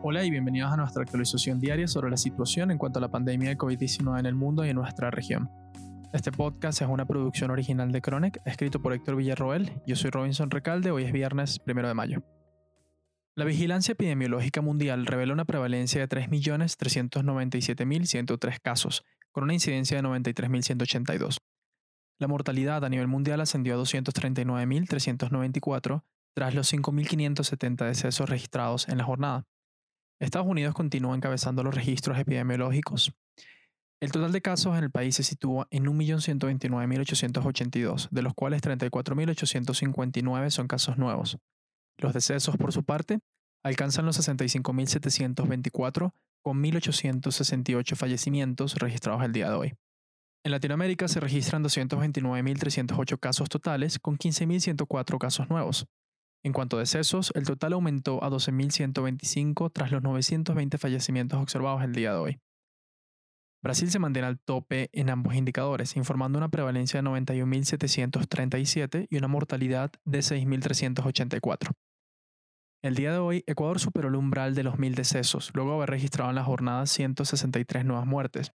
Hola y bienvenidos a nuestra actualización diaria sobre la situación en cuanto a la pandemia de COVID-19 en el mundo y en nuestra región. Este podcast es una producción original de Chronic, escrito por Héctor Villarroel. Yo soy Robinson Recalde, hoy es viernes 1 de mayo. La vigilancia epidemiológica mundial revela una prevalencia de 3.397.103 casos, con una incidencia de 93.182. La mortalidad a nivel mundial ascendió a 239.394 tras los 5.570 decesos registrados en la jornada. Estados Unidos continúa encabezando los registros epidemiológicos. El total de casos en el país se sitúa en 1.129.882, de los cuales 34.859 son casos nuevos. Los decesos, por su parte, alcanzan los 65.724, con 1.868 fallecimientos registrados el día de hoy. En Latinoamérica se registran 229.308 casos totales, con 15.104 casos nuevos. En cuanto a decesos, el total aumentó a 12.125 tras los 920 fallecimientos observados el día de hoy. Brasil se mantiene al tope en ambos indicadores, informando una prevalencia de 91.737 y una mortalidad de 6.384. El día de hoy, Ecuador superó el umbral de los 1.000 decesos, luego de haber registrado en la jornada 163 nuevas muertes,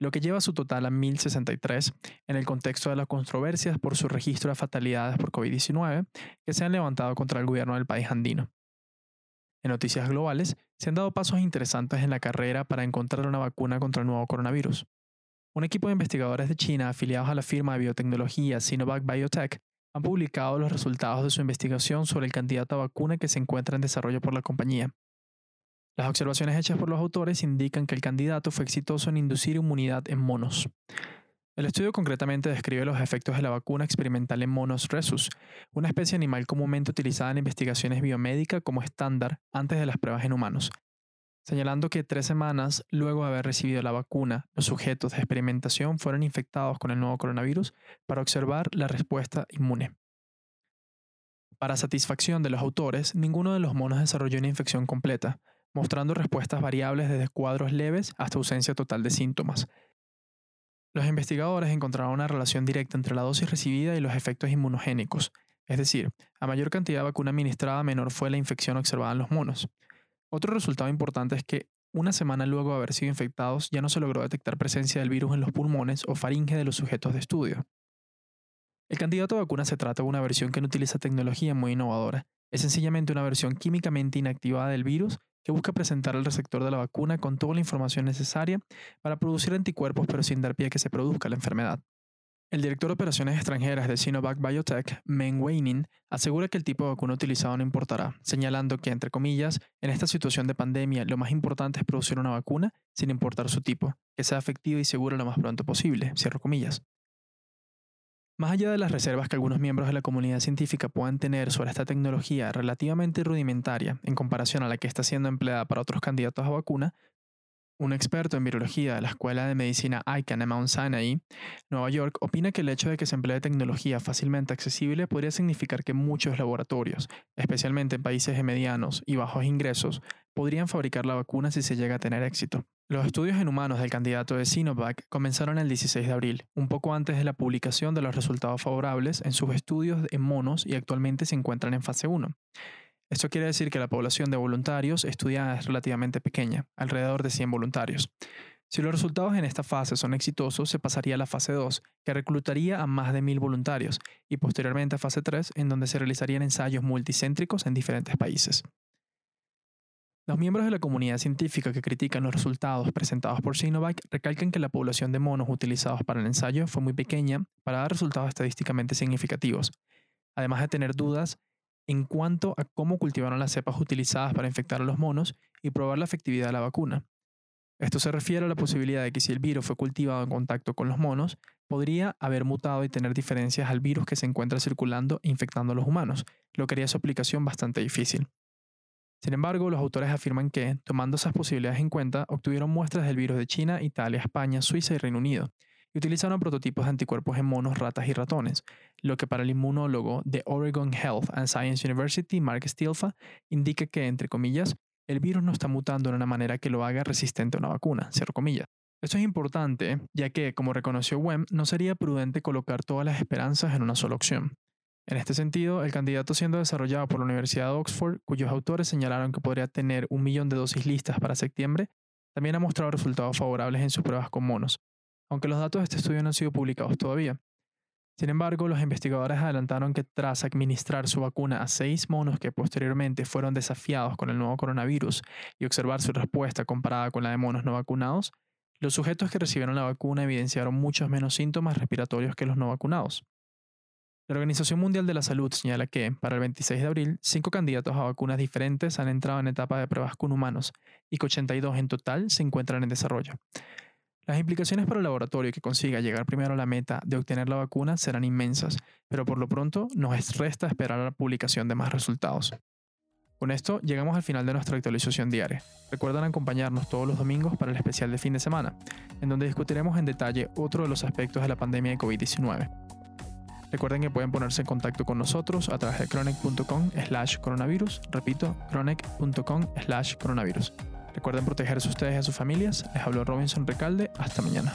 lo que lleva su total a 1063 en el contexto de las controversias por su registro de fatalidades por COVID-19 que se han levantado contra el gobierno del país andino. En noticias globales, se han dado pasos interesantes en la carrera para encontrar una vacuna contra el nuevo coronavirus. Un equipo de investigadores de China afiliados a la firma de biotecnología Sinovac Biotech han publicado los resultados de su investigación sobre el candidato a vacuna que se encuentra en desarrollo por la compañía. Las observaciones hechas por los autores indican que el candidato fue exitoso en inducir inmunidad en monos. El estudio concretamente describe los efectos de la vacuna experimental en monos rhesus, una especie animal comúnmente utilizada en investigaciones biomédicas como estándar antes de las pruebas en humanos, señalando que tres semanas luego de haber recibido la vacuna, los sujetos de experimentación fueron infectados con el nuevo coronavirus para observar la respuesta inmune. Para satisfacción de los autores, ninguno de los monos desarrolló una infección completa, mostrando respuestas variables desde cuadros leves hasta ausencia total de síntomas. Los investigadores encontraron una relación directa entre la dosis recibida y los efectos inmunogénicos, es decir, a mayor cantidad de vacuna administrada, menor fue la infección observada en los monos. Otro resultado importante es que una semana luego de haber sido infectados ya no se logró detectar presencia del virus en los pulmones o faringe de los sujetos de estudio. El candidato a vacuna se trata de una versión que no utiliza tecnología muy innovadora. Es sencillamente una versión químicamente inactivada del virus que busca presentar al receptor de la vacuna con toda la información necesaria para producir anticuerpos pero sin dar pie a que se produzca la enfermedad. El director de operaciones extranjeras de Sinovac Biotech, Meng Weining, asegura que el tipo de vacuna utilizado no importará, señalando que, entre comillas, en esta situación de pandemia lo más importante es producir una vacuna sin importar su tipo, que sea efectiva y segura lo más pronto posible, cierro comillas. Más allá de las reservas que algunos miembros de la comunidad científica puedan tener sobre esta tecnología relativamente rudimentaria en comparación a la que está siendo empleada para otros candidatos a vacuna, un experto en virología de la Escuela de Medicina Icahn en Mount Sinai, Nueva York, opina que el hecho de que se emplee tecnología fácilmente accesible podría significar que muchos laboratorios, especialmente en países de medianos y bajos ingresos, podrían fabricar la vacuna si se llega a tener éxito. Los estudios en humanos del candidato de Sinovac comenzaron el 16 de abril, un poco antes de la publicación de los resultados favorables en sus estudios en monos y actualmente se encuentran en fase 1. Esto quiere decir que la población de voluntarios estudiada es relativamente pequeña, alrededor de 100 voluntarios. Si los resultados en esta fase son exitosos, se pasaría a la fase 2, que reclutaría a más de 1.000 voluntarios, y posteriormente a fase 3, en donde se realizarían ensayos multicéntricos en diferentes países. Los miembros de la comunidad científica que critican los resultados presentados por Sinovac recalcan que la población de monos utilizados para el ensayo fue muy pequeña para dar resultados estadísticamente significativos, además de tener dudas en cuanto a cómo cultivaron las cepas utilizadas para infectar a los monos y probar la efectividad de la vacuna. Esto se refiere a la posibilidad de que si el virus fue cultivado en contacto con los monos, podría haber mutado y tener diferencias al virus que se encuentra circulando e infectando a los humanos, lo que haría su aplicación bastante difícil. Sin embargo, los autores afirman que, tomando esas posibilidades en cuenta, obtuvieron muestras del virus de China, Italia, España, Suiza y Reino Unido, y utilizaron prototipos de anticuerpos en monos, ratas y ratones, lo que para el inmunólogo de Oregon Health and Science University, Mark Stilfa, indica que, entre comillas, el virus no está mutando de una manera que lo haga resistente a una vacuna, cierro comillas. Esto es importante, ya que, como reconoció Wem, no sería prudente colocar todas las esperanzas en una sola opción. En este sentido, el candidato siendo desarrollado por la Universidad de Oxford, cuyos autores señalaron que podría tener un millón de dosis listas para septiembre, también ha mostrado resultados favorables en sus pruebas con monos, aunque los datos de este estudio no han sido publicados todavía. Sin embargo, los investigadores adelantaron que tras administrar su vacuna a seis monos que posteriormente fueron desafiados con el nuevo coronavirus y observar su respuesta comparada con la de monos no vacunados, los sujetos que recibieron la vacuna evidenciaron muchos menos síntomas respiratorios que los no vacunados. La Organización Mundial de la Salud señala que, para el 26 de abril, cinco candidatos a vacunas diferentes han entrado en etapa de pruebas con humanos y que 82 en total se encuentran en desarrollo. Las implicaciones para el laboratorio que consiga llegar primero a la meta de obtener la vacuna serán inmensas, pero por lo pronto nos resta esperar la publicación de más resultados. Con esto llegamos al final de nuestra actualización diaria. Recuerden acompañarnos todos los domingos para el especial de fin de semana, en donde discutiremos en detalle otro de los aspectos de la pandemia de COVID-19. Recuerden que pueden ponerse en contacto con nosotros a través de chronic.com slash coronavirus. Repito, chronic.com slash coronavirus. Recuerden protegerse ustedes y a sus familias. Les habló Robinson Recalde. Hasta mañana.